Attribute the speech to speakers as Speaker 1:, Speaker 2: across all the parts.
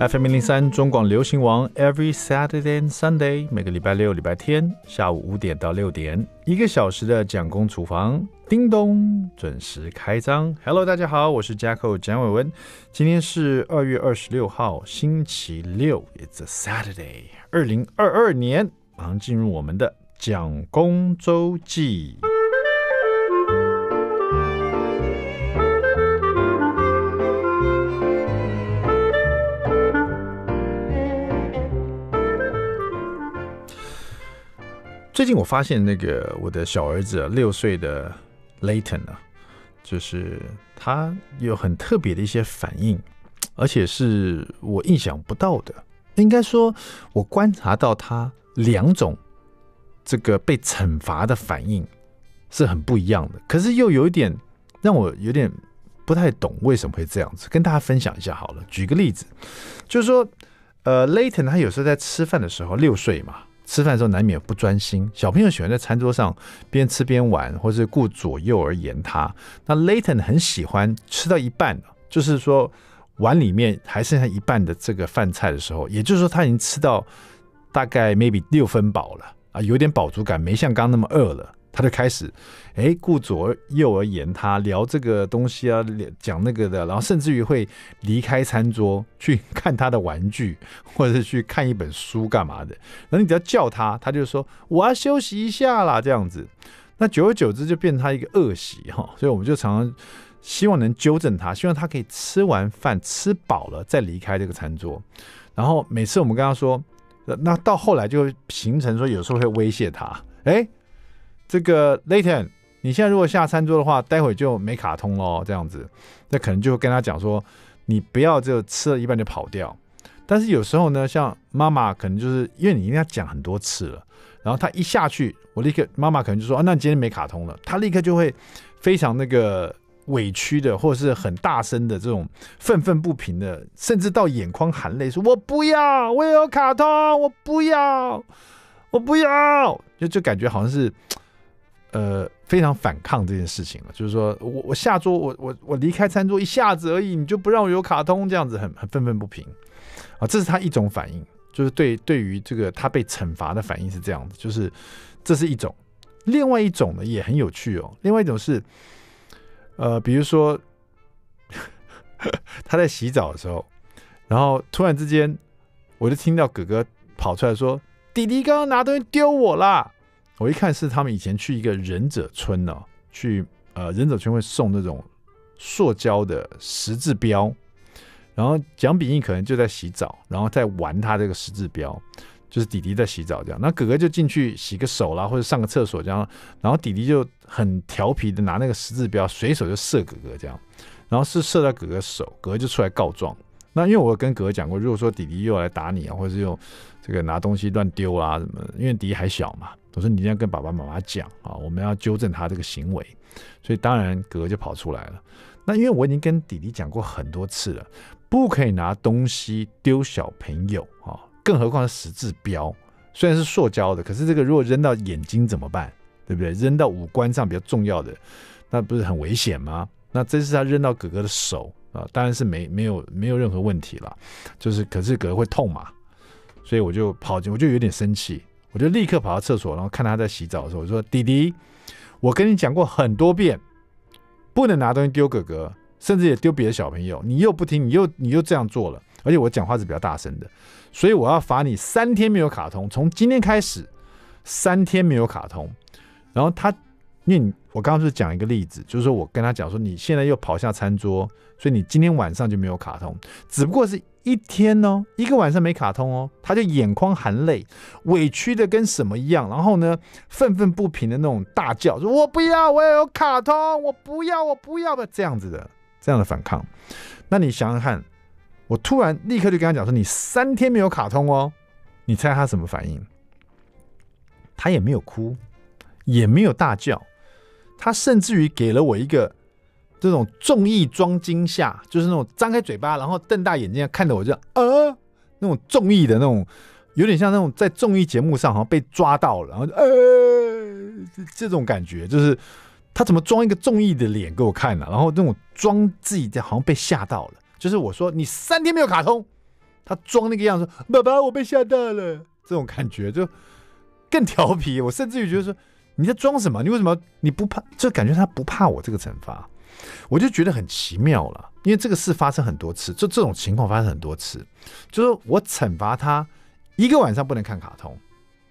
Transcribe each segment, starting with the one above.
Speaker 1: FM 零零三中广流行王，Every Saturday and Sunday，每个礼拜六、礼拜天下午五点到六点，一个小时的蒋公厨房，叮咚，准时开张。Hello，大家好，我是 Jacko 蒋伟文，今天是二月二十六号，星期六，It's a Saturday，二零二二年，马上进入我们的蒋公周记。最近我发现那个我的小儿子六岁的 Layton 啊，就是他有很特别的一些反应，而且是我意想不到的。应该说，我观察到他两种这个被惩罚的反应是很不一样的，可是又有一点让我有点不太懂为什么会这样子。跟大家分享一下好了，举个例子，就是说，呃，Layton 他有时候在吃饭的时候，六岁嘛。吃饭的时候难免不专心，小朋友喜欢在餐桌上边吃边玩，或是顾左右而言他。那 Layton 很喜欢吃到一半，就是说碗里面还剩下一半的这个饭菜的时候，也就是说他已经吃到大概 maybe 六分饱了啊，有点饱足感，没像刚刚那么饿了。他就开始，哎，顾左右而言他，聊这个东西啊，讲那个的，然后甚至于会离开餐桌去看他的玩具，或者是去看一本书干嘛的。然后你只要叫他，他就说我要休息一下啦，这样子。那久而久之就变成他一个恶习哈，所以我们就常常希望能纠正他，希望他可以吃完饭吃饱了再离开这个餐桌。然后每次我们跟他说，那到后来就会形成说，有时候会威胁他，哎。这个 Layton，你现在如果下餐桌的话，待会就没卡通喽。这样子，那可能就跟他讲说，你不要就吃了一半就跑掉。但是有时候呢，像妈妈可能就是因为你跟他讲很多次了，然后他一下去，我立刻妈妈可能就说，啊，那你今天没卡通了。他立刻就会非常那个委屈的，或者是很大声的这种愤愤不平的，甚至到眼眶含泪说，我不要，我也有卡通，我不要，我不要，就就感觉好像是。呃，非常反抗这件事情了，就是说我我下桌，我我我离开餐桌一下子而已，你就不让我有卡通，这样子很很愤愤不平。啊，这是他一种反应，就是对对于这个他被惩罚的反应是这样子，就是这是一种，另外一种呢也很有趣哦，另外一种是，呃，比如说 他在洗澡的时候，然后突然之间我就听到哥哥跑出来说：“弟弟刚刚拿东西丢我啦。”我一看是他们以前去一个忍者村呢、哦，去呃忍者村会送那种塑胶的十字标，然后蒋炳义可能就在洗澡，然后在玩他这个十字标，就是弟弟在洗澡这样，那哥哥就进去洗个手啦，或者上个厕所这样，然后弟弟就很调皮的拿那个十字标随手就射哥哥这样，然后是射到哥哥手，哥哥就出来告状。那因为我跟哥哥讲过，如果说弟弟又来打你啊，或者是用这个拿东西乱丢啊什么，因为弟弟还小嘛。我说你一定要跟爸爸妈妈讲啊，我们要纠正他这个行为，所以当然哥哥就跑出来了。那因为我已经跟弟弟讲过很多次了，不可以拿东西丢小朋友啊，更何况是十字标，虽然是塑胶的，可是这个如果扔到眼睛怎么办？对不对？扔到五官上比较重要的，那不是很危险吗？那这是他扔到哥哥的手啊，当然是没没有没有任何问题了，就是可是哥哥会痛嘛，所以我就跑进，我就有点生气。我就立刻跑到厕所，然后看他在洗澡的时候，我说：“弟弟，我跟你讲过很多遍，不能拿东西丢哥哥，甚至也丢别的小朋友。你又不听，你又你又这样做了，而且我讲话是比较大声的，所以我要罚你三天没有卡通，从今天开始三天没有卡通。”然后他，因为我刚刚是讲一个例子，就是说我跟他讲说，你现在又跑下餐桌，所以你今天晚上就没有卡通，只不过是。一天哦，一个晚上没卡通哦，他就眼眶含泪，委屈的跟什么一样，然后呢，愤愤不平的那种大叫，说我不要，我也有卡通，我不要，我不要的这样子的，这样的反抗。那你想想看，我突然立刻就跟他讲说，你三天没有卡通哦，你猜他什么反应？他也没有哭，也没有大叫，他甚至于给了我一个。这种综艺装惊吓，就是那种张开嘴巴，然后瞪大眼睛看着我，这样啊，那种综艺的那种，有点像那种在综艺节目上好像被抓到了，然后呃，这种感觉就是他怎么装一个综艺的脸给我看呢？然后那种装自己好像被吓到了，就是我说你三天没有卡通，他装那个样子爸爸我被吓到了，这种感觉就更调皮。我甚至于觉得说你在装什么？你为什么你不怕？就感觉他不怕我这个惩罚，我就觉得很奇妙了。因为这个事发生很多次，就这种情况发生很多次，就是我惩罚他一个晚上不能看卡通，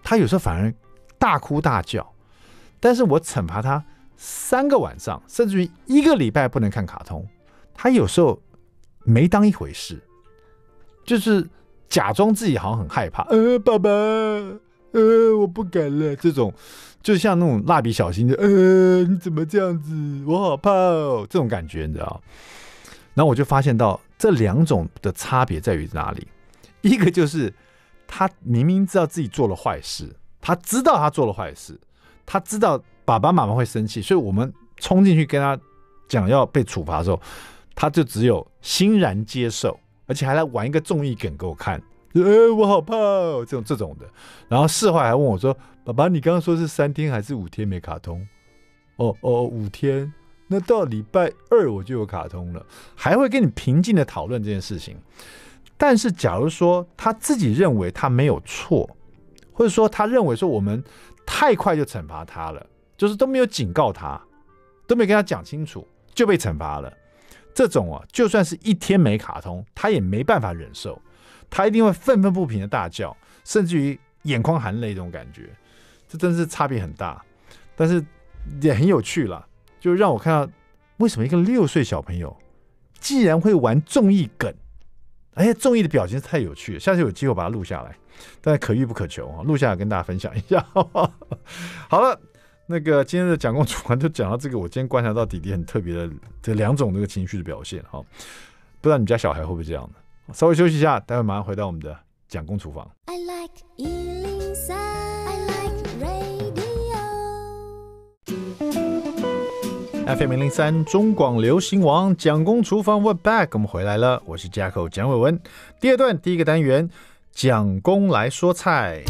Speaker 1: 他有时候反而大哭大叫，但是我惩罚他。三个晚上，甚至于一个礼拜不能看卡通，他有时候没当一回事，就是假装自己好像很害怕。呃，爸爸，呃，我不敢了。这种就像那种蜡笔小新的，呃，你怎么这样子？我好怕哦，这种感觉你知道？然后我就发现到这两种的差别在于哪里？一个就是他明明知道自己做了坏事，他知道他做了坏事，他知道。爸爸妈妈会生气，所以我们冲进去跟他讲要被处罚的时候，他就只有欣然接受，而且还来玩一个综艺梗给我看，呃，我好怕哦，这种这种的。然后事后还问我说：“爸爸，你刚刚说是三天还是五天没卡通？”哦哦，五天，那到礼拜二我就有卡通了，还会跟你平静的讨论这件事情。但是假如说他自己认为他没有错，或者说他认为说我们太快就惩罚他了。就是都没有警告他，都没跟他讲清楚，就被惩罚了。这种啊，就算是一天没卡通，他也没办法忍受，他一定会愤愤不平的大叫，甚至于眼眶含泪这种感觉，这真是差别很大。但是也很有趣了，就让我看到为什么一个六岁小朋友既然会玩综艺梗，哎，综艺的表情太有趣了。下次有机会把它录下来，但是可遇不可求啊，录下来跟大家分享一下。好了。那个今天的蒋公厨房就讲到这个，我今天观察到弟弟很特别的这两种那个情绪的表现哈，不知道你家小孩会不会这样呢？稍微休息一下，待会马上回到我们的蒋公厨房。I like 103, I like radio. FM 零零三中广流行王蒋公厨房，We're back，我们回来了，我是 Jacko 蒋伟文。第二段第一个单元，蒋公来说菜。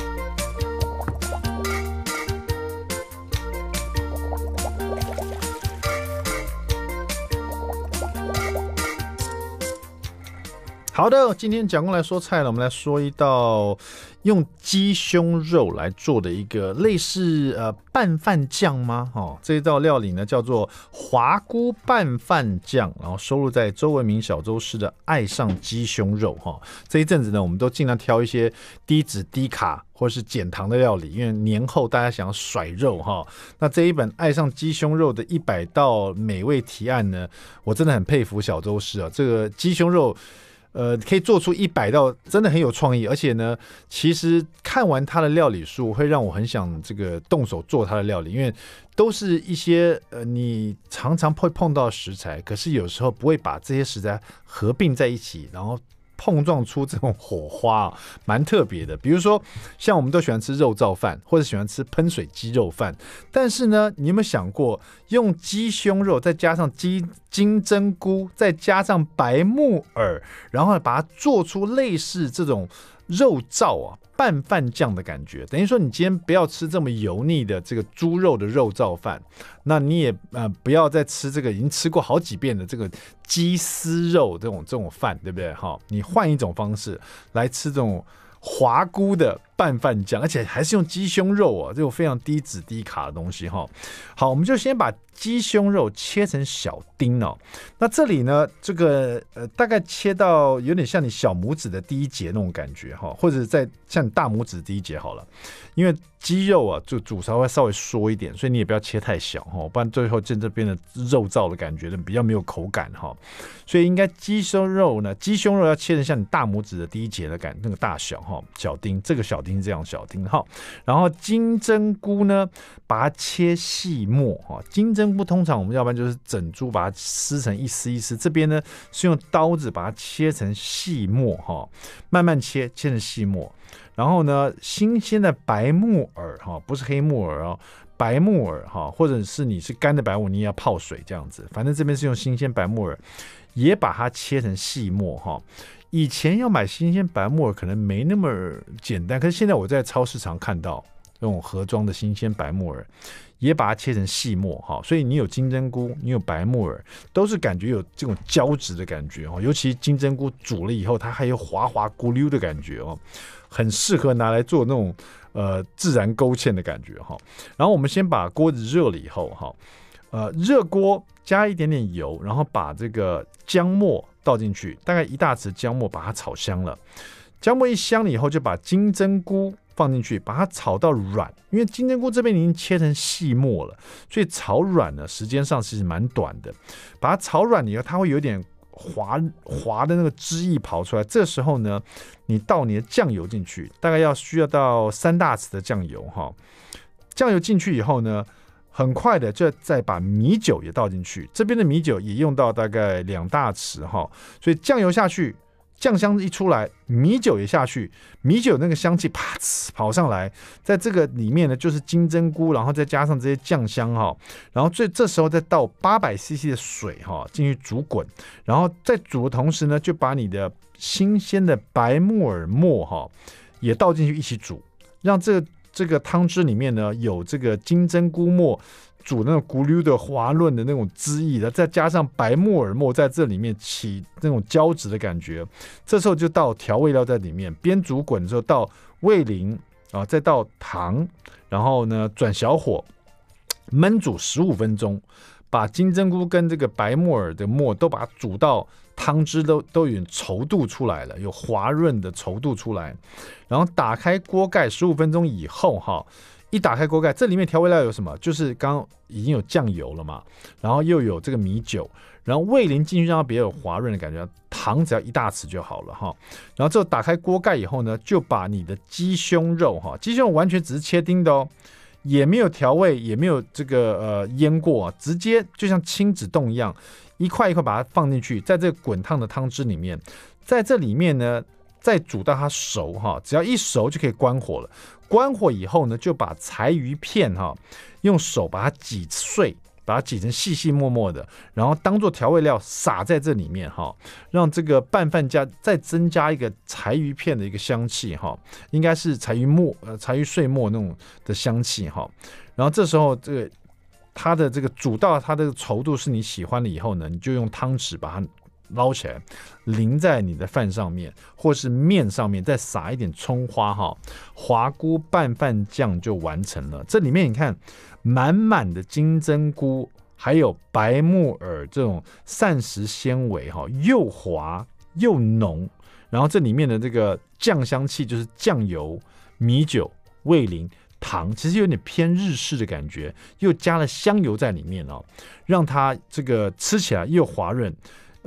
Speaker 1: 好的，今天蒋公来说菜了。我们来说一道用鸡胸肉来做的一个类似呃拌饭酱吗？哦，这一道料理呢叫做华菇拌饭酱，然后收录在周文明小周师的《爱上鸡胸肉》哈、这一阵子呢，我们都尽量挑一些低脂低卡或是减糖的料理，因为年后大家想要甩肉哈、那这一本《爱上鸡胸肉》的一百道美味提案呢，我真的很佩服小周师啊，这个鸡胸肉。呃，可以做出一百道，真的很有创意。而且呢，其实看完他的料理书，会让我很想这个动手做他的料理，因为都是一些呃你常常会碰到食材，可是有时候不会把这些食材合并在一起，然后。碰撞出这种火花啊，蛮特别的。比如说，像我们都喜欢吃肉燥饭，或者喜欢吃喷水鸡肉饭。但是呢，你有没有想过，用鸡胸肉再加上鸡金针菇，再加上白木耳，然后把它做出类似这种肉燥啊？拌饭酱的感觉，等于说你今天不要吃这么油腻的这个猪肉的肉燥饭，那你也呃不要再吃这个已经吃过好几遍的这个鸡丝肉这种这种饭，对不对？哈，你换一种方式来吃这种滑菇的。拌饭酱，而且还是用鸡胸肉啊，这种非常低脂低卡的东西哈。好，我们就先把鸡胸肉切成小丁哦。那这里呢，这个呃，大概切到有点像你小拇指的第一节那种感觉哈，或者在像你大拇指第一节好了。因为鸡肉啊，就煮稍微稍微缩一点，所以你也不要切太小哈，不然最后见这边的肉燥的感觉呢，比较没有口感哈。所以应该鸡胸肉呢，鸡胸肉要切成像你大拇指的第一节的感那个大小哈，小丁这个小。丁这样小丁哈，然后金针菇呢，把它切细末哈。金针菇通常我们要不然就是整株把它撕成一丝一丝，这边呢是用刀子把它切成细末哈，慢慢切，切成细末。然后呢，新鲜的白木耳哈，不是黑木耳哦，白木耳哈，或者是你是干的白木耳，你也要泡水这样子。反正这边是用新鲜白木耳，也把它切成细末哈。以前要买新鲜白木耳可能没那么简单，可是现在我在超市常看到，那种盒装的新鲜白木耳，也把它切成细末哈。所以你有金针菇，你有白木耳，都是感觉有这种胶质的感觉哦。尤其金针菇煮了以后，它还有滑滑咕溜的感觉哦，很适合拿来做那种呃自然勾芡的感觉哈。然后我们先把锅子热了以后哈，呃，热锅加一点点油，然后把这个姜末倒进去，大概一大匙姜末，把它炒香了。姜末一香了以后，就把金针菇放进去，把它炒到软。因为金针菇这边已经切成细末了，所以炒软呢，时间上其实蛮短的。把它炒软以后，它会有点滑滑的那个汁液跑出来。这时候呢，你倒你的酱油进去，大概要需要到三大匙的酱油哈。酱油进去以后呢，很快的就再把米酒也倒进去。这边的米酒也用到大概两大匙哈。所以酱油下去。酱香一出来，米酒也下去，米酒那个香气啪呲跑上来，在这个里面呢，就是金针菇，然后再加上这些酱香哈，然后最这时候再倒八百 CC 的水哈进去煮滚，然后在煮的同时呢，就把你的新鲜的白木耳末哈也倒进去一起煮，让这个这个汤汁里面呢有这个金针菇末。煮那种咕噜的滑润的那种汁液的，再加上白木耳末在这里面起那种胶质的感觉，这时候就倒调味料在里面，边煮滚的时候倒味淋啊，再倒糖，然后呢转小火焖煮十五分钟，把金针菇跟这个白木耳的末都把它煮到汤汁都都有稠度出来了，有滑润的稠度出来，然后打开锅盖十五分钟以后哈。一打开锅盖，这里面调味料有什么？就是刚刚已经有酱油了嘛，然后又有这个米酒，然后味淋进去让它比较有滑润的感觉，糖只要一大匙就好了哈。然后之后打开锅盖以后呢，就把你的鸡胸肉哈，鸡胸肉完全只是切丁的哦，也没有调味，也没有这个呃腌过，直接就像亲子冻一样，一块一块把它放进去，在这个滚烫的汤汁里面，在这里面呢。再煮到它熟哈，只要一熟就可以关火了。关火以后呢，就把柴鱼片哈，用手把它挤碎，把它挤成细细末末的，然后当做调味料撒在这里面哈，让这个拌饭加再增加一个柴鱼片的一个香气哈，应该是柴鱼末呃柴鱼碎末那种的香气哈。然后这时候这个它的这个煮到它的稠度是你喜欢了以后呢，你就用汤匙把它。捞起来，淋在你的饭上面，或是面上面，再撒一点葱花哈，滑菇拌饭酱就完成了。这里面你看，满满的金针菇，还有白木耳这种膳食纤维哈，又滑又浓。然后这里面的这个酱香气就是酱油、米酒、味淋、糖，其实有点偏日式的感觉，又加了香油在里面哦，让它这个吃起来又滑润。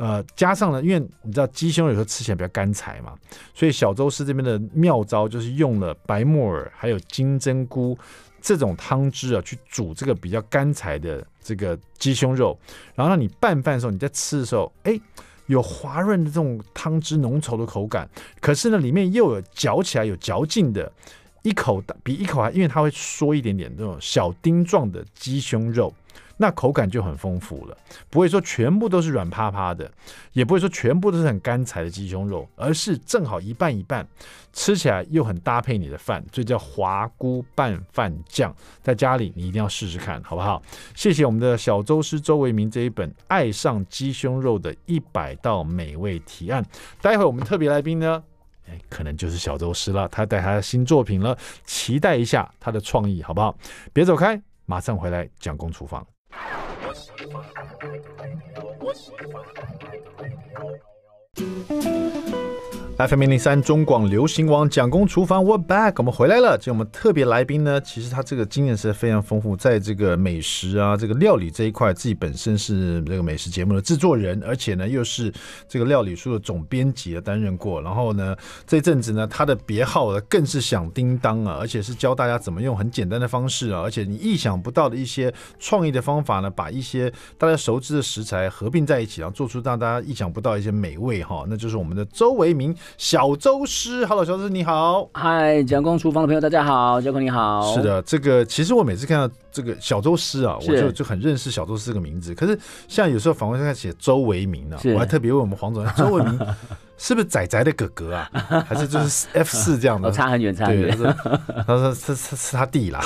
Speaker 1: 呃，加上了，因为你知道鸡胸有时候吃起来比较干柴嘛，所以小周师这边的妙招就是用了白木耳还有金针菇这种汤汁啊，去煮这个比较干柴的这个鸡胸肉，然后让你拌饭的时候，你在吃的时候，哎，有滑润的这种汤汁浓稠的口感，可是呢，里面又有嚼起来有嚼劲的，一口比一口还，因为它会缩一点点这种小丁状的鸡胸肉。那口感就很丰富了，不会说全部都是软趴趴的，也不会说全部都是很干柴的鸡胸肉，而是正好一半一半，吃起来又很搭配你的饭，所以叫华菇拌饭酱。在家里你一定要试试看，好不好？谢谢我们的小周师周为民这一本《爱上鸡胸肉的一百道美味提案》。待会我们特别来宾呢，哎，可能就是小周师了，他带他的新作品了，期待一下他的创意，好不好？别走开，马上回来蒋公厨房。我喜欢，我喜欢。FM 零零三中广流行网蒋公厨房，We're back，我们回来了。就我们特别来宾呢，其实他这个经验是非常丰富，在这个美食啊，这个料理这一块，自己本身是这个美食节目的制作人，而且呢又是这个料理书的总编辑啊，担任过。然后呢，这阵子呢，他的别号呢更是响叮当啊，而且是教大家怎么用很简单的方式啊，而且你意想不到的一些创意的方法呢，把一些大家熟知的食材合并在一起，然后做出让大家意想不到一些美味哈。那就是我们的周维明。小周师，Hello，小周师你好，
Speaker 2: 嗨，蒋公厨房的朋友大家好，蒋公你好。
Speaker 1: 是的，这个其实我每次看到这个小周师啊，我就就很认识小周师这个名字。可是像有时候访问上写周维铭呢，我还特别问我们黄总，周维民 是不是仔仔的哥哥啊？还是就是 F 四这样的？
Speaker 2: 差很远，差很远。
Speaker 1: 他说是是是他弟啦。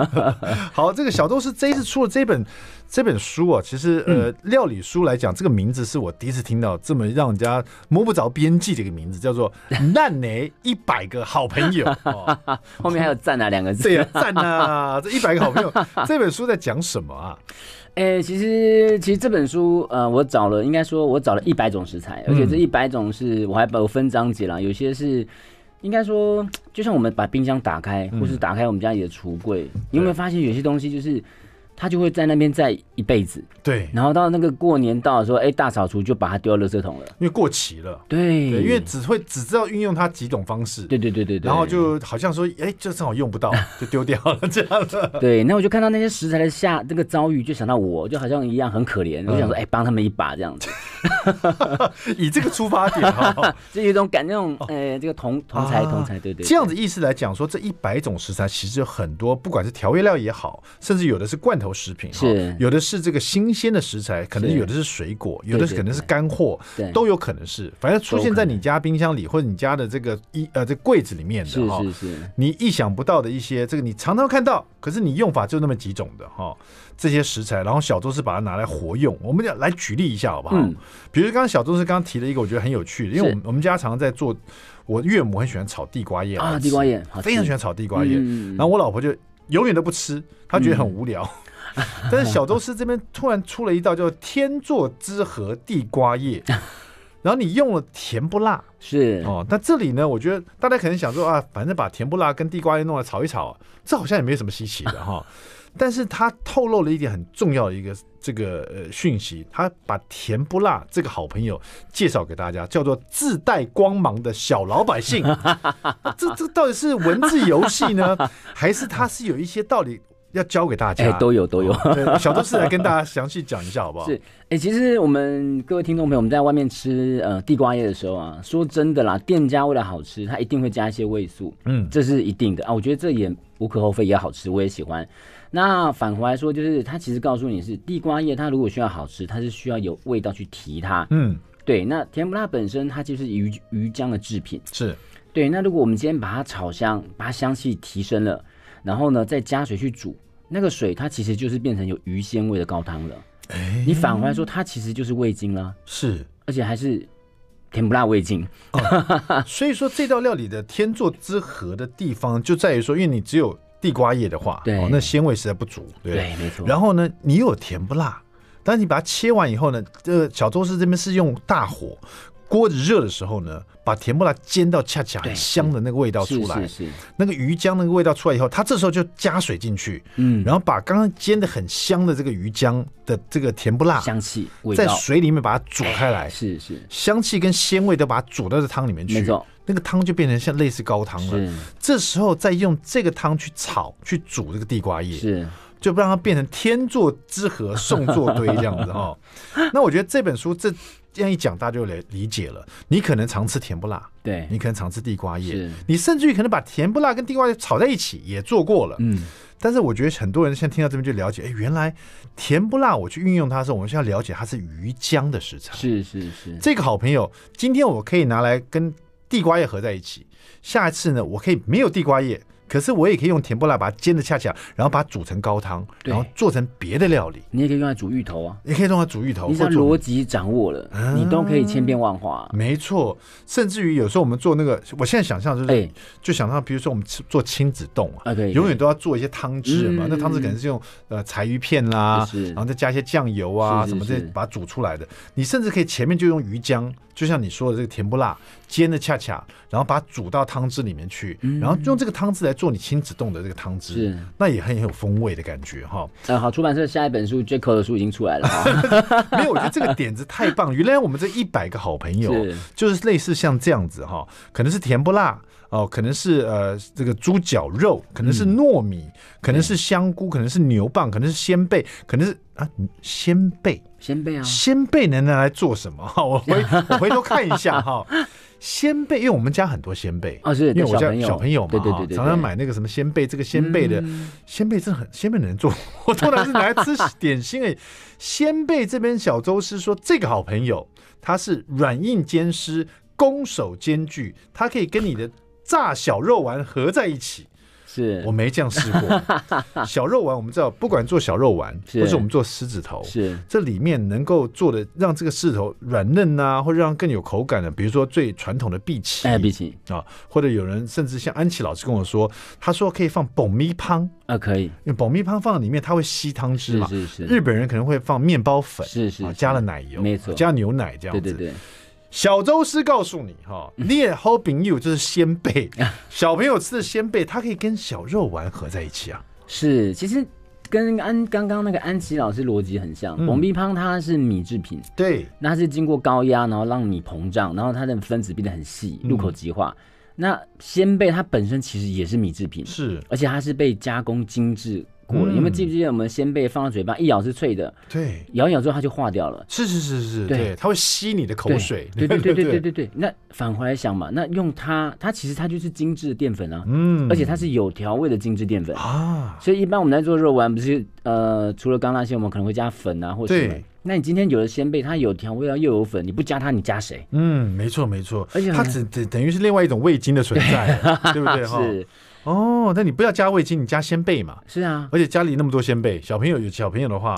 Speaker 1: 好，这个小周师这一次出了这本这本书啊，其实呃，料理书来讲，这个名字是我第一次听到这么让人家摸不着边际的一个名字，叫做 《烂雷一百个好朋友》哦。
Speaker 2: 后面还有“赞啊”两个字。
Speaker 1: 对呀，赞啊！这一百个好朋友，这本书在讲什么啊？
Speaker 2: 哎、欸，其实其实这本书，呃，我找了，应该说我找了一百种食材，而且这一百种是我还把我分章节了，有些是应该说，就像我们把冰箱打开，或是打开我们家里的橱柜，嗯、你有没有发现有些东西就是？他就会在那边在一辈子，
Speaker 1: 对，
Speaker 2: 然后到那个过年到的时候，哎，大扫除就把它丢到垃圾桶了，
Speaker 1: 因为过期了，
Speaker 2: 对，
Speaker 1: 对，因为只会只知道运用它几种方式，
Speaker 2: 对对对对对，
Speaker 1: 然后就好像说，哎，就正好用不到，就丢掉了这样子。
Speaker 2: 对，那我就看到那些食材的下这个遭遇，就想到我就好像一样很可怜，我就想说，哎，帮他们一把这样子，
Speaker 1: 以这个出发点哈，
Speaker 2: 就有一种感那种，哎，这个同同才同才，对对，
Speaker 1: 这样子意思来讲说，这一百种食材其实有很多，不管是调味料也好，甚至有的是罐头。食品
Speaker 2: 是。
Speaker 1: 有的是这个新鲜的食材，可能有的是水果，有的是可能是干货，都有可能是，反正出现在你家冰箱里或者你家的这个衣呃这柜子里面的哈，
Speaker 2: 是是。是，
Speaker 1: 你意想不到的一些这个你常常看到，可是你用法就那么几种的哈，这些食材，然后小周是把它拿来活用，我们要来举例一下好不好？嗯，比如刚刚小周是刚刚提了一个我觉得很有趣的，因为我们我们家常常在做，我岳母很喜欢炒地瓜叶
Speaker 2: 啊，地瓜叶
Speaker 1: 非常喜欢炒地瓜叶，然后我老婆就永远都不吃，她觉得很无聊。但是小周师这边突然出了一道叫天作之合地瓜叶，然后你用了甜不辣
Speaker 2: 是
Speaker 1: 哦，那这里呢，我觉得大家可能想说啊，反正把甜不辣跟地瓜叶弄来炒一炒，这好像也没什么稀奇的哈。但是他透露了一点很重要的一个这个呃讯息，他把甜不辣这个好朋友介绍给大家，叫做自带光芒的小老百姓。这这到底是文字游戏呢，还是他是有一些道理？要教给大家，
Speaker 2: 哎，都有都有。
Speaker 1: 小周是来跟大家详细讲一下，好不好？
Speaker 2: 是，哎，其实我们各位听众朋友，我们在外面吃呃地瓜叶的时候啊，说真的啦，店家为了好吃，他一定会加一些味素，嗯，这是一定的啊。我觉得这也无可厚非，也好吃，我也喜欢。那反回来说，就是他其实告诉你是地瓜叶，它如果需要好吃，它是需要有味道去提它，嗯，对。那甜不辣本身它就是鱼鱼浆的制品，
Speaker 1: 是
Speaker 2: 对。那如果我们今天把它炒香，把它香气提升了。然后呢，再加水去煮，那个水它其实就是变成有鱼鲜味的高汤了。哎，你反过来说，它其实就是味精了。
Speaker 1: 是，
Speaker 2: 而且还是甜不辣味精。
Speaker 1: 哦、所以说这道料理的天作之合的地方就在于说，因为你只有地瓜叶的话，
Speaker 2: 对，
Speaker 1: 哦、那鲜味实在不足。对，
Speaker 2: 对没错。
Speaker 1: 然后呢，你又有甜不辣，但是你把它切完以后呢，这个小周师这边是用大火。锅子热的时候呢，把甜不辣煎到恰恰很香的那个味道出来，那个鱼浆那个味道出来以后，它这时候就加水进去，嗯，然后把刚刚煎的很香的这个鱼浆的这个甜不辣
Speaker 2: 香气
Speaker 1: 在水里面把它煮开来，
Speaker 2: 是是，
Speaker 1: 香气跟鲜味都把它煮到这汤里面去，那个汤就变成像类似高汤了。这时候再用这个汤去炒去煮这个地瓜叶，
Speaker 2: 是。
Speaker 1: 就不让它变成天作之合送作堆这样子哈。那我觉得这本书这。这样一讲，大家就理理解了。你可能常吃甜不辣，
Speaker 2: 对，
Speaker 1: 你可能常吃地瓜叶，你甚至于可能把甜不辣跟地瓜叶炒在一起也做过了。嗯，但是我觉得很多人现在听到这边就了解，哎，原来甜不辣我去运用它的时候，我们需要了解它是鱼浆的食材。
Speaker 2: 是是是，
Speaker 1: 这个好朋友，今天我可以拿来跟地瓜叶合在一起，下一次呢，我可以没有地瓜叶。可是我也可以用甜不辣把它煎的恰恰，然后把它煮成高汤，然后做成别的料理。
Speaker 2: 你也可以用来煮芋头啊，
Speaker 1: 也可以用来煮芋头。
Speaker 2: 你这逻辑掌握了，嗯、你都可以千变万化、啊。
Speaker 1: 没错，甚至于有时候我们做那个，我现在想象就是，欸、就想象，比如说我们做亲子冻啊，永远都要做一些汤汁嘛。嗯、那汤汁可能是用呃柴鱼片啦，然后再加一些酱油啊什么这把它煮出来的。你甚至可以前面就用鱼浆。就像你说的这个甜不辣煎的恰恰，然后把它煮到汤汁里面去，嗯、然后用这个汤汁来做你亲子冻的这个汤汁，是那也很有风味的感觉哈。
Speaker 2: 嗯，好，出版社下一本书 Jacko 的书已经出来了。
Speaker 1: 没有，我觉得这个点子太棒。原来我们这一百个好朋友，是就是类似像这样子哈，可能是甜不辣。哦，可能是呃这个猪脚肉，可能是糯米，嗯、可能是香菇，可能是牛蒡，可能是鲜贝，可能是啊鲜贝，
Speaker 2: 鲜贝啊，
Speaker 1: 鲜贝能拿来做什么？哈，我回 我回头看一下哈，鲜贝，因为我们家很多鲜贝
Speaker 2: 啊，是，
Speaker 1: 因为我家小朋友嘛，
Speaker 2: 对对对对，
Speaker 1: 常常买那个什么鲜贝，这个鲜贝的鲜贝真的很鲜贝能做，我通常是拿来吃 点心诶。鲜贝这边小周师说，这个好朋友他是软硬兼施。攻守兼具，他可以跟你的炸小肉丸合在一起。
Speaker 2: 是
Speaker 1: 我没这样试过。小肉丸我们知道，不管做小肉丸，或是我们做狮子头，
Speaker 2: 是
Speaker 1: 这里面能够做的让这个狮子头软嫩啊，或者让更有口感的，比如说最传统的荸荠，
Speaker 2: 哎，荸荠
Speaker 1: 啊，或者有人甚至像安琪老师跟我说，他说可以放爆米汤
Speaker 2: 啊，可以，
Speaker 1: 因为爆米汤放在里面，它会吸汤汁嘛。
Speaker 2: 是是是。
Speaker 1: 日本人可能会放面包粉，
Speaker 2: 是是，
Speaker 1: 加了奶油，
Speaker 2: 没错，
Speaker 1: 加牛奶这样子。
Speaker 2: 对对对。
Speaker 1: 小周师告诉你哈，你也好朋友就是鲜贝，小朋友吃的鲜贝，它可以跟小肉丸合在一起啊。
Speaker 2: 是，其实跟安刚刚那个安琪老师逻辑很像。爆米香它是米制品，
Speaker 1: 对，
Speaker 2: 那它是经过高压，然后让米膨胀，然后它的分子变得很细，入口即化。那鲜贝它本身其实也是米制品，
Speaker 1: 是，
Speaker 2: 而且它是被加工精致。过了，因为记不记得我们鲜贝放到嘴巴一咬是脆的，
Speaker 1: 对，
Speaker 2: 咬一咬之后它就化掉了。
Speaker 1: 是是是是，对，它会吸你的口水。
Speaker 2: 对对对对对对对。那返回来想嘛，那用它，它其实它就是精致的淀粉啊，嗯，而且它是有调味的精致淀粉啊。所以一般我们在做肉丸，不是呃，除了刚那些，我们可能会加粉啊，或者什么。那你今天有了鲜贝，它有调味啊，又有粉，你不加它，你加谁？
Speaker 1: 嗯，没错没错，而且它只等等于是另外一种味精的存在，对不对？
Speaker 2: 是。
Speaker 1: 哦，那你不要加味精，你加鲜贝嘛。
Speaker 2: 是啊，
Speaker 1: 而且家里那么多鲜贝，小朋友有小朋友的话。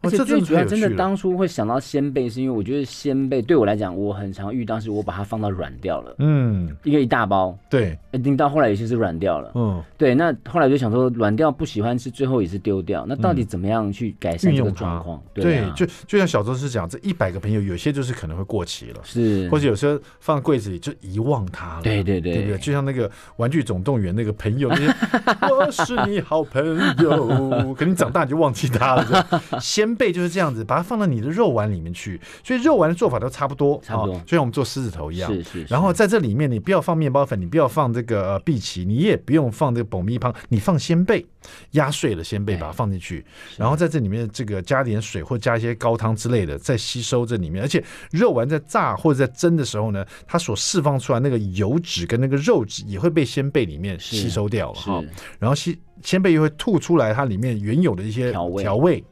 Speaker 2: 而且最主要，真的当初会想到鲜贝，是因为我觉得鲜贝对我来讲，我很常遇到是我把它放到软掉了，嗯，一个一大包，
Speaker 1: 对，
Speaker 2: 一定到后来有些是软掉了，嗯，对，那后来就想说软掉不喜欢吃，最后也是丢掉，那到底怎么样去改善这个状况？
Speaker 1: 对，就就像小周是讲，这一百个朋友，有些就是可能会过期了，
Speaker 2: 是，
Speaker 1: 或者有时候放柜子里就遗忘它了，
Speaker 2: 对对对，
Speaker 1: 对不对？就像那个玩具总动员那个朋友，我是你好朋友，可能长大你就忘记他了，鲜贝就是这样子。把它放到你的肉丸里面去，所以肉丸的做法都差不多，
Speaker 2: 差不多，
Speaker 1: 就像我们做狮子头一样。
Speaker 2: 是是，是。
Speaker 1: 然后在这里面，你不要放面包粉，你不要放这个呃荸荠，你也不用放这个爆米汤，你放鲜贝，压碎了鲜贝，把它放进去，然后在这里面这个加点水或加一些高汤之类的，再吸收这里面。而且肉丸在炸或者在蒸的时候呢，它所释放出来那个油脂跟那个肉质也会被鲜贝里面吸收掉了哈。然后吸。鲜贝又会吐出来，它里面原有的一些调味，调味，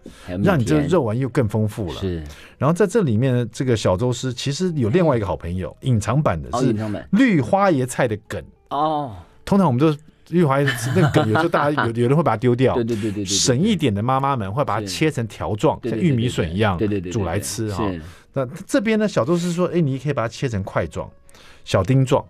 Speaker 1: 让你这个肉丸又更丰富了。是，然后在这里面，这个小周师其实有另外一个好朋友，隐藏版的是绿花椰菜的梗哦。通常我们都绿花椰菜那个梗，有时候大家有有人会把它丢掉，对对对对，省一点的妈妈们会把它切成条状，像玉米笋一样，对对对，煮来吃哈。那这边呢，小周是说，哎，你可以把它切成块状、小丁状。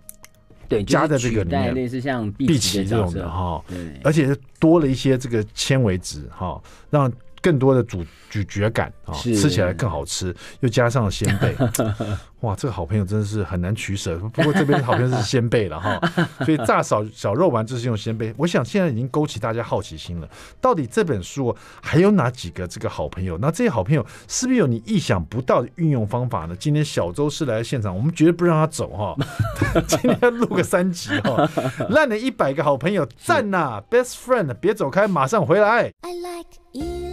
Speaker 2: 对，
Speaker 1: 加在这个里面，
Speaker 2: 类似像
Speaker 1: 碧琪这种的哈，而且多了一些这个纤维质哈，让更多的咀咀嚼感啊，吃起来更好吃，又加上了鲜贝。哇，这个好朋友真的是很难取舍。不过这边的好朋友是鲜贝了哈，所以炸小小肉丸就是用鲜贝。我想现在已经勾起大家好奇心了，到底这本书还有哪几个这个好朋友？那这些好朋友是不是有你意想不到的运用方法呢？今天小周是来现场，我们绝对不让他走哈。今天要录个三集哈，烂了一百个好朋友，赞呐，best friend，别走开，马上回来。I like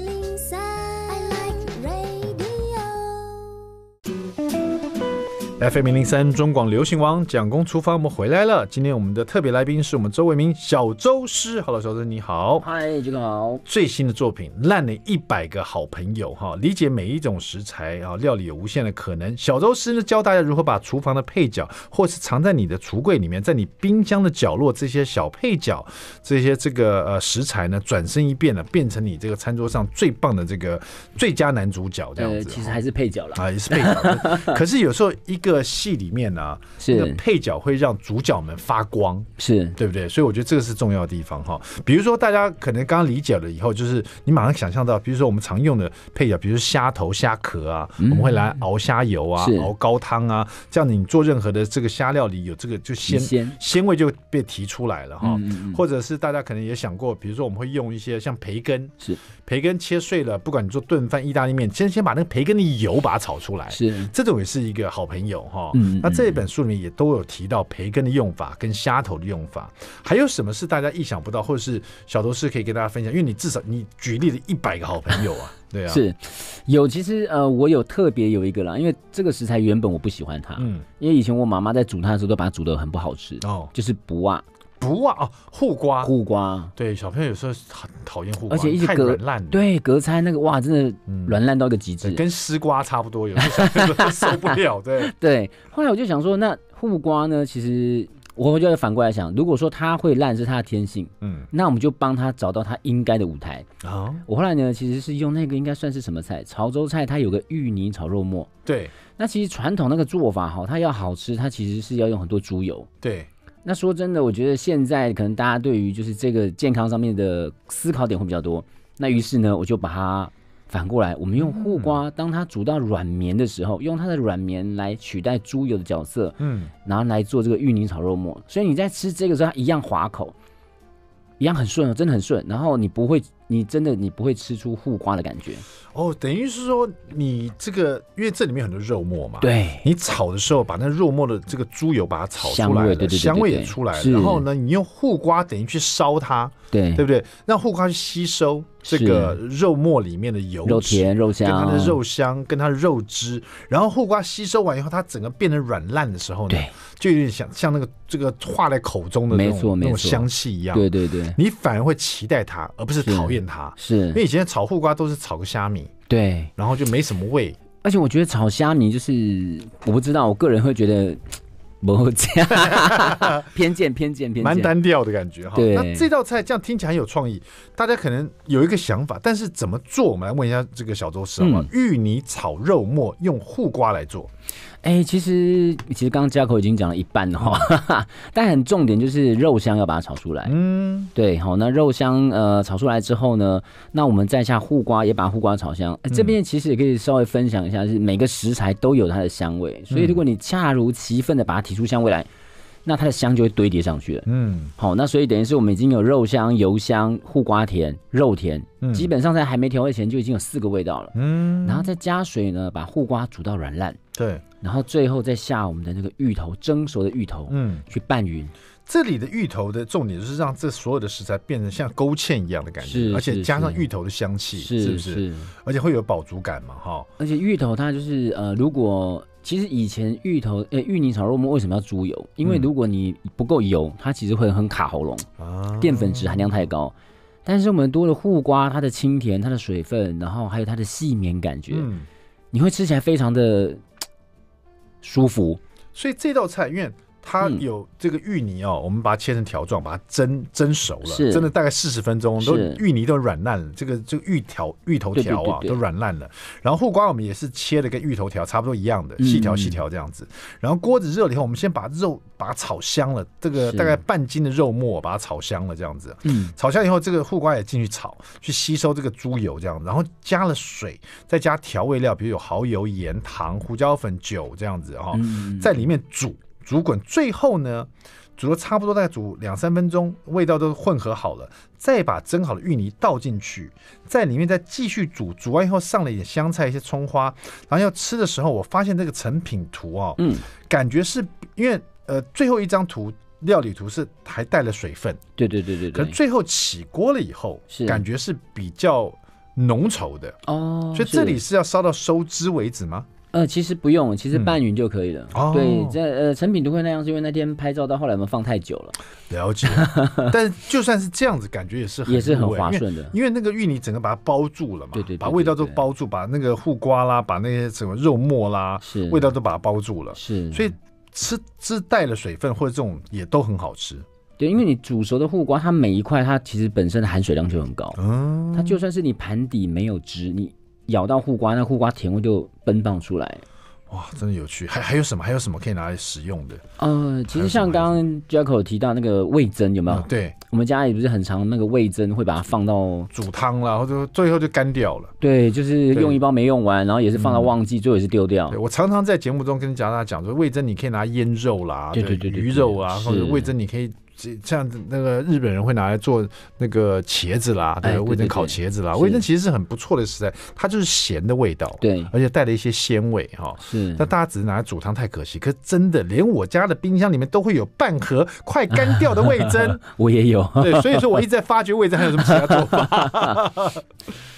Speaker 1: FM 零零三中广流行王蒋公厨房，我们回来了。今天我们的特别来宾是我们周伟明小周师。Hello，小周你好。
Speaker 2: 嗨，这个好。
Speaker 1: 最新的作品《烂了一百个好朋友》哈，理解每一种食材啊，料理有无限的可能。小周师呢教大家如何把厨房的配角，或是藏在你的橱柜里面，在你冰箱的角落这些小配角，这些这个呃食材呢，转身一变呢，变成你这个餐桌上最棒的这个最佳男主角这样子。
Speaker 2: 其实还是配角了啊，
Speaker 1: 也是配角。可是有时候一个戏里面呢、啊，是。那个配角会让主角们发光，是。对不对？所以我觉得这个是重要的地方哈。比如说，大家可能刚刚理解了以后，就是你马上想象到，比如说我们常用的配角，比如说虾头、虾壳啊，嗯、我们会来熬虾油啊，熬高汤啊，这样你做任何的这个虾料理，有这个就鲜鲜。鲜味就被提出来了哈。或者是大家可能也想过，比如说我们会用一些像培根，是。培根切碎了，不管你做炖饭、意大利面，先先把那个培根的油把它炒出来，是。这种也是一个好朋友哈。嗯，那这一本书里面也都有提到培根的用法跟虾头的用法，还有什么是大家意想不到，或者是小头师可以跟大家分享？因为你至少你举例了一百个好朋友啊，对啊，
Speaker 2: 是有其实呃，我有特别有一个啦，因为这个食材原本我不喜欢它，嗯，因为以前我妈妈在煮它的时候都把它煮的很不好吃哦，就是不啊。
Speaker 1: 不啊哦，护瓜，
Speaker 2: 护瓜，
Speaker 1: 对，小朋友有时候很讨厌护瓜，
Speaker 2: 而且一直隔烂，对，隔餐那个哇，真的软烂到一个极致，
Speaker 1: 跟丝瓜差不多，有时候小朋友受不了，对
Speaker 2: 对。后来我就想说，那护瓜呢？其实。我就要反过来想，如果说它会烂是它的天性，嗯，那我们就帮他找到他应该的舞台啊。我后来呢，其实是用那个应该算是什么菜？潮州菜，它有个芋泥炒肉末。
Speaker 1: 对，
Speaker 2: 那其实传统那个做法哈，它要好吃，它其实是要用很多猪油。
Speaker 1: 对，
Speaker 2: 那说真的，我觉得现在可能大家对于就是这个健康上面的思考点会比较多。那于是呢，我就把它。反过来，我们用护瓜，当它煮到软绵的时候，用它的软绵来取代猪油的角色，嗯，然后来做这个芋泥炒肉末。所以你在吃这个时候，它一样滑口，一样很顺哦，真的很顺。然后你不会，你真的你不会吃出护瓜的感觉。
Speaker 1: 哦，等于是说你这个，因为这里面很多肉末嘛，
Speaker 2: 对，
Speaker 1: 你炒的时候把那肉末的这个猪油把它炒出来，对对，香味也出来了。然后呢，你用护瓜等于去烧它，
Speaker 2: 对，
Speaker 1: 对不对？让护瓜去吸收这个肉末里面的油脂、
Speaker 2: 肉甜、肉香，
Speaker 1: 跟它的肉香，跟它的肉汁。然后护瓜吸收完以后，它整个变得软烂的时候呢，就有点像像那个这个化在口中的那种那种香气一样。对对对，你反而会期待它，而不是讨厌它。
Speaker 2: 是，
Speaker 1: 因为以前炒护瓜都是炒个虾米。
Speaker 2: 对，
Speaker 1: 然后就没什么味，
Speaker 2: 而且我觉得炒虾米就是我不知道，我个人会觉得 偏见偏见偏见，
Speaker 1: 蛮单调的感觉哈。那这道菜这样听起来很有创意，大家可能有一个想法，但是怎么做？我们来问一下这个小周师好吗？芋泥炒肉末用护瓜来做。
Speaker 2: 哎、欸，其实其实刚刚嘉口已经讲了一半了哈，嗯、但很重点就是肉香要把它炒出来。嗯，对，好，那肉香呃炒出来之后呢，那我们再下护瓜，也把护瓜炒香。欸、这边其实也可以稍微分享一下，是每个食材都有它的香味，所以如果你恰如其分的把它提出香味来，那它的香就会堆叠上去了。嗯，好，那所以等于是我们已经有肉香、油香、护瓜甜、肉甜，嗯、基本上在还没调味前就已经有四个味道了。嗯，然后再加水呢，把护瓜煮到软烂。
Speaker 1: 对。
Speaker 2: 然后最后再下我们的那个芋头，蒸熟的芋头，嗯，去拌匀。
Speaker 1: 这里的芋头的重点就是让这所有的食材变成像勾芡一样的感觉，而且加上芋头的香气，是不是？而且会有饱足感嘛，哈。
Speaker 2: 而且芋头它就是呃，如果其实以前芋头呃芋泥炒肉末为什么要猪油？因为如果你不够油，它其实会很卡喉咙啊，淀粉质含量太高。但是我们多了护瓜，它的清甜，它的水分，然后还有它的细绵感觉，嗯，你会吃起来非常的。舒服，
Speaker 1: 所以这道菜，因它有这个芋泥哦，嗯、我们把它切成条状，把它蒸蒸熟了，是蒸了大概四十分钟，都芋泥都软烂了，这个这个芋条芋头条啊都软烂了。然后护瓜我们也是切的跟芋头条差不多一样的，细条细条这样子。嗯、然后锅子热了以后，我们先把肉把它炒香了，这个大概半斤的肉末把它炒香了这样子。嗯，炒香以后，这个护瓜也进去炒，去吸收这个猪油这样子。然后加了水，再加调味料，比如有蚝油、盐、糖、胡椒粉、酒这样子哈，在里面煮。煮滚，最后呢，煮了差不多，大概煮两三分钟，味道都混合好了，再把蒸好的芋泥倒进去，在里面再继续煮，煮完以后上了一点香菜、一些葱花，然后要吃的时候，我发现这个成品图哦，嗯，感觉是因为呃最后一张图料理图是还带了水分，
Speaker 2: 对对对对，
Speaker 1: 可是最后起锅了以后，是。感觉是比较浓稠的。哦，所以这里是要烧到收汁为止吗？
Speaker 2: 呃，其实不用，其实拌匀就可以了。嗯、对，这呃成品都会那样，是因为那天拍照到后来我们放太久了。
Speaker 1: 了解，但是就算是这样子，感觉也是很
Speaker 2: 也是很滑顺的，
Speaker 1: 因为那个芋泥整个把它包住了嘛，
Speaker 2: 对对，对，对，对，
Speaker 1: 把味道都包住，把那个护瓜啦，把那些什么肉末啦，是。味道都把它包住了，是，所以吃吃带了水分或者这种也都很好吃。
Speaker 2: 对，因为你煮熟的护瓜，它每一块它其实本身的含水量就很高，嗯，它就算是你盘底没有汁，你。咬到护瓜，那护瓜甜味就奔放出来。
Speaker 1: 哇，真的有趣！还还有什么？还有什么可以拿来食用的？
Speaker 2: 呃，其实像刚刚 Jacko 提到那个味噌，有没有？
Speaker 1: 嗯、对，
Speaker 2: 我们家里不是很常那个味噌，会把它放到
Speaker 1: 煮汤啦，或者最后就干掉了。
Speaker 2: 对，就是用一包没用完，然后也是放到忘记，嗯、最后也是丢掉。
Speaker 1: 我常常在节目中跟大家讲说，味噌你可以拿腌肉啦，对对对，对，鱼肉啊，或者味噌你可以。像那个日本人会拿来做那个茄子啦，对，味噌烤茄子啦，味噌其实是很不错的食材，它就是咸的味道，对，而且带了一些鲜味哈。是，那大家只是拿来煮汤太可惜，可是真的连我家的冰箱里面都会有半盒快干掉的味噌，
Speaker 2: 我也有，
Speaker 1: 对，所以说我一直在发掘味噌还有什么其他做法。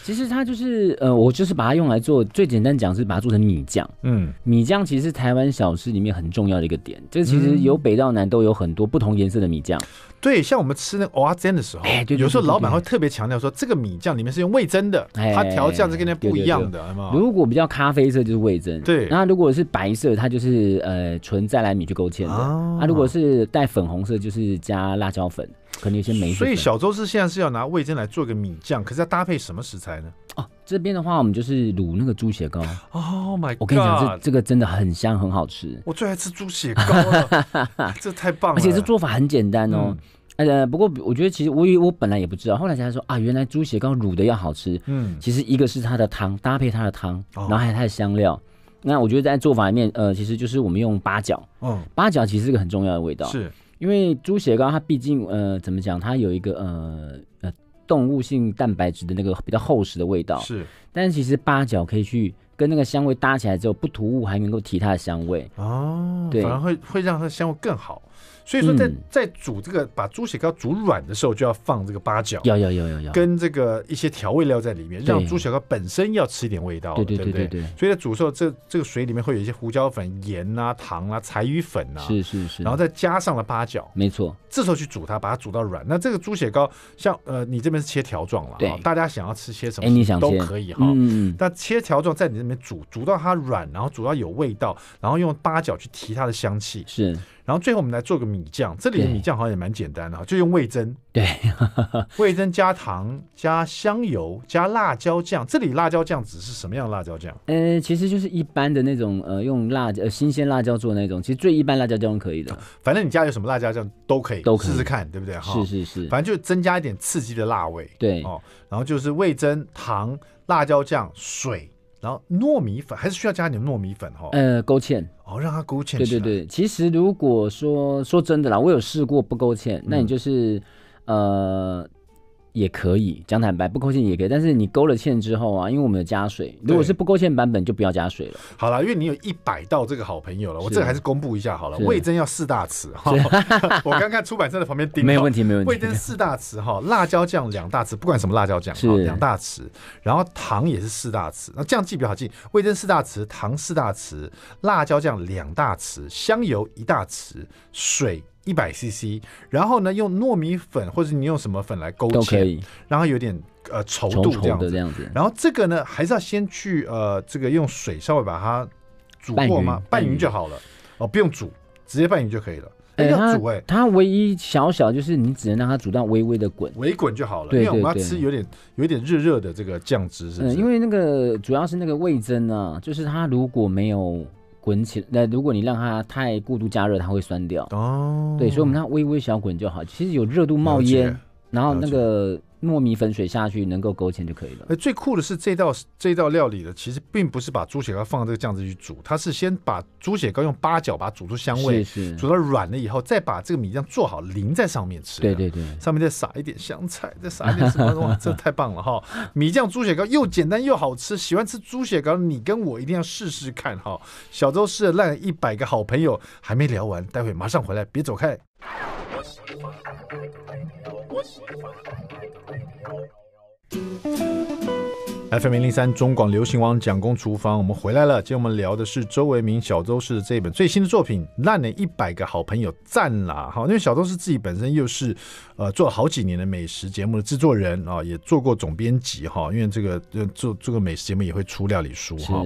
Speaker 2: 其实它就是呃，我就是把它用来做最简单讲是把它做成米酱。嗯，米酱其实是台湾小吃里面很重要的一个点，这其实由北到南都有很多不同颜色的米酱。
Speaker 1: 对，像我们吃那个蚵仔煎的时候，哎，对，有时候老板会特别强调说，这个米酱里面是用味噌的，它调酱是跟那不一样的，
Speaker 2: 如果比较咖啡色就是味噌，
Speaker 1: 对。
Speaker 2: 那如果是白色，它就是呃纯再来米去勾芡的。啊，如果是带粉红色，就是加辣椒粉，可能有些梅子。
Speaker 1: 所以小周是现在是要拿味噌来做个米酱，可是要搭配什么食材呢？
Speaker 2: 哦，这边的话，我们就是卤那个猪血糕。
Speaker 1: Oh my god！
Speaker 2: 我跟你讲，这这个真的很香，很好吃。
Speaker 1: 我最爱吃猪血糕了，这太棒了。
Speaker 2: 而且这做法很简单哦。呃，不过我觉得其实我我本来也不知道，后来才说啊，原来猪血糕卤的要好吃。嗯，其实一个是它的汤，搭配它的汤，然后还有它的香料。那我觉得在做法里面，呃，其实就是我们用八角。嗯，八角其实是个很重要的味道。
Speaker 1: 是，
Speaker 2: 因为猪血糕它毕竟呃怎么讲，它有一个呃呃动物性蛋白质的那个比较厚实的味道。
Speaker 1: 是，
Speaker 2: 但是其实八角可以去跟那个香味搭起来之后，不突兀，还能够提它的香味。
Speaker 1: 哦，对，反而会会让它的香味更好。所以说在，在在煮这个把猪血糕煮软的时候，就要放这个八角，
Speaker 2: 要要要要要，
Speaker 1: 跟这个一些调味料在里面，让猪血糕本身要吃一点味道，对对对对对。所以在煮的时候，这这个水里面会有一些胡椒粉、盐啊、糖啊、柴鱼粉啊，
Speaker 2: 是是是，
Speaker 1: 然后再加上了八角，
Speaker 2: 没错。
Speaker 1: 这时候去煮它，把它煮到软。那这个猪血糕，像呃，你这边是切条状了，
Speaker 2: 对，
Speaker 1: 大家想要吃些什么，你想都可以哈。嗯，但切条状在你那边煮，煮到它软，然后煮到有味道，然后用八角去提它的香气，
Speaker 2: 是。
Speaker 1: 然后最后我们来做个米酱，这里的米酱好像也蛮简单的哈，就用味增，
Speaker 2: 对，
Speaker 1: 味增加糖加香油加辣椒酱。这里辣椒酱只是什么样的辣椒酱？
Speaker 2: 呃，其实就是一般的那种呃，用辣呃新鲜辣椒做的那种，其实最一般辣椒酱都可以的。
Speaker 1: 反正你家有什么辣椒酱都可以，都可以试试看，对不对？
Speaker 2: 哈是是是，
Speaker 1: 反正就增加一点刺激的辣味。
Speaker 2: 对
Speaker 1: 哦，然后就是味增、糖、辣椒酱、水。然后糯米粉还是需要加点糯米粉哈，
Speaker 2: 呃，勾芡
Speaker 1: 哦，让它勾芡。
Speaker 2: 对对对，其实如果说说真的啦，我有试过不勾芡，那你就是、嗯、呃。也可以，讲坦白，不勾芡也可以。但是你勾了芡之后啊，因为我们有加水，如果是不勾芡版本，就不要加水了。
Speaker 1: 好了，因为你有一百道这个好朋友了，我这个还是公布一下好了。味增要四大匙哈，我刚看出版社的旁边盯。
Speaker 2: 没有问题，没有问题。
Speaker 1: 味增四大匙哈，辣椒酱两大匙，不管什么辣椒酱，是两大匙。然后糖也是四大匙，那这样记比较好记。味增四大匙，糖四大匙，辣椒酱两大匙，香油一大匙，水。一百 CC，然后呢，用糯米粉或者你用什么粉来勾芡，都可以，然后有点呃稠度这样子，这样子。然后这个呢，还是要先去呃这个用水稍微把它煮过吗？拌匀就好了哦，不用煮，直接拌匀就可以了。哎，要煮哎，
Speaker 2: 它唯一小小就是你只能让它煮到微微的滚，
Speaker 1: 微滚就好了。因为我们要吃有点有点热热的这个酱汁，是不是？
Speaker 2: 因为那个主要是那个味增啊，就是它如果没有。滚起来，那如果你让它太过度加热，它会酸掉。哦，对，所以我们让它微微小滚就好。其实有热度冒烟，然后那个。糯米粉水下去能够勾芡就可以了。
Speaker 1: 最酷的是这道这道料理的，其实并不是把猪血糕放这个酱汁去煮，它是先把猪血糕用八角把它煮出香味，是是煮到软了以后，再把这个米酱做好淋在上面吃。
Speaker 2: 对对对，
Speaker 1: 上面再撒一点香菜，再撒一点什么？哇，这太棒了哈！米酱猪血糕又简单又好吃，喜欢吃猪血糕，你跟我一定要试试看哈！小周试了烂一百个好朋友还没聊完，待会马上回来，别走开。FM 零零三中广流行网蒋公厨房，我们回来了。今天我们聊的是周维明小周氏的这本最新的作品《烂了一百个好朋友》，赞啦！好，因为小周氏自己本身又是呃做了好几年的美食节目的制作人啊，也做过总编辑哈。因为这个做做个美食节目也会出料理书哈。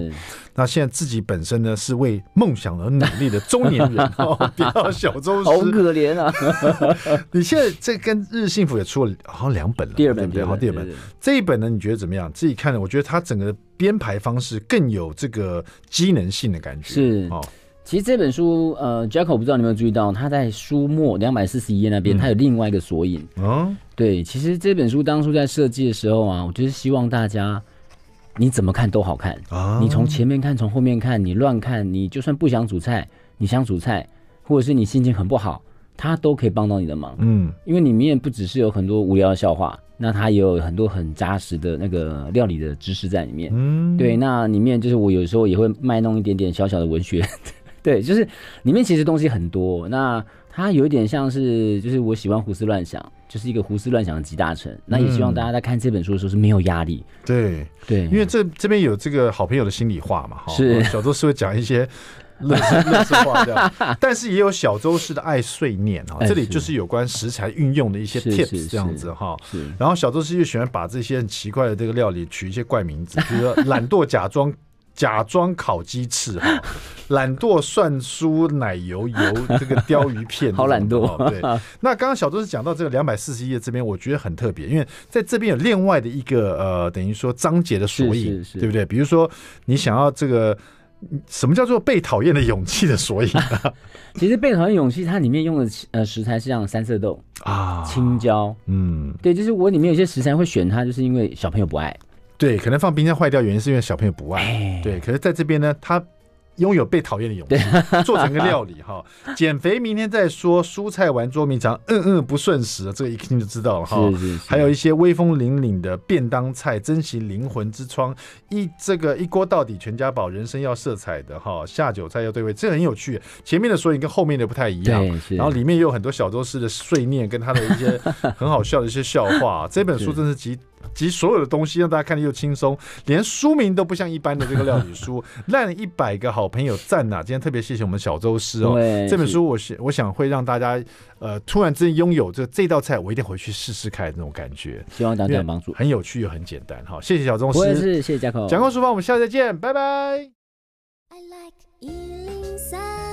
Speaker 1: 那现在自己本身呢是为梦想而努力的中年人 哦，别叫小周氏
Speaker 2: 好可怜啊！
Speaker 1: 你现在这跟日幸福也出了好像两本了，
Speaker 2: 第二本对，
Speaker 1: 好，第二本这一本呢，你觉得怎么样？自己看。我觉得它整个编排方式更有这个机能性的感觉。
Speaker 2: 是哦，其实这本书，呃，Jacko 不知道你有没有注意到，他在书末两百四十一页那边，他有另外一个索引。嗯，对，其实这本书当初在设计的时候啊，我就是希望大家你怎么看都好看啊，你从前面看，从后面看，你乱看，你就算不想煮菜，你想煮菜，或者是你心情很不好，它都可以帮到你的忙。嗯，因为里面不只是有很多无聊的笑话。那它也有很多很扎实的那个料理的知识在里面，嗯，对，那里面就是我有时候也会卖弄一点点小小的文学 对，就是里面其实东西很多。那它有一点像是，就是我喜欢胡思乱想，就是一个胡思乱想的集大成。那也希望大家在看这本书的时候是没有压力。
Speaker 1: 对
Speaker 2: 对，
Speaker 1: 因为这这边有这个好朋友的心里话嘛，哈，
Speaker 2: 是
Speaker 1: 小周是会讲一些。乐事乐事话这样，但是也有小周式的爱碎念啊，这里就是有关食材运用的一些 tips 这样子哈。然后小周是又喜欢把这些很奇怪的这个料理取一些怪名字，比如说懒惰假装假装烤鸡翅哈，懒惰蒜酥奶油油 这个鲷鱼片，
Speaker 2: 好懒惰。
Speaker 1: 对，那刚刚小周是讲到这个两百四十页这边，我觉得很特别，因为在这边有另外的一个呃，等于说章节的索引，对不对？比如说你想要这个。什么叫做被讨厌的勇气的索引啊？
Speaker 2: 其实被讨厌勇气，它里面用的呃食材是像三色豆啊、青椒，嗯，对，就是我里面有些食材会选它，就是因为小朋友不爱，
Speaker 1: 对，可能放冰箱坏掉，原因是因为小朋友不爱，欸、对，可是在这边呢，他。拥有被讨厌的勇气，做成个料理哈。减肥明天再说，蔬菜玩捉迷藏，嗯嗯不顺时，这个一听就知道了哈。还有一些威风凛凛的便当菜，珍惜灵魂之窗，一这个一锅到底全家宝，人生要色彩的哈。下酒菜要对味，这很有趣。前面的所以跟后面的不太一样，然后里面也有很多小周氏的碎念，跟他的一些很好笑的一些笑话。这本书真是集。集所有的东西，让大家看得又轻松，连书名都不像一般的这个料理书。烂一百个好朋友赞呐！今天特别谢谢我们小周师哦，这本书我想我想会让大家呃突然之间拥有这这道菜，我一定回去试试看那种感觉。
Speaker 2: 希望大家有帮助，
Speaker 1: 很有趣又很简单。好，谢谢小周师，
Speaker 2: 我也是谢谢嘉口，
Speaker 1: 讲过书房，我们下次再见，拜拜。I like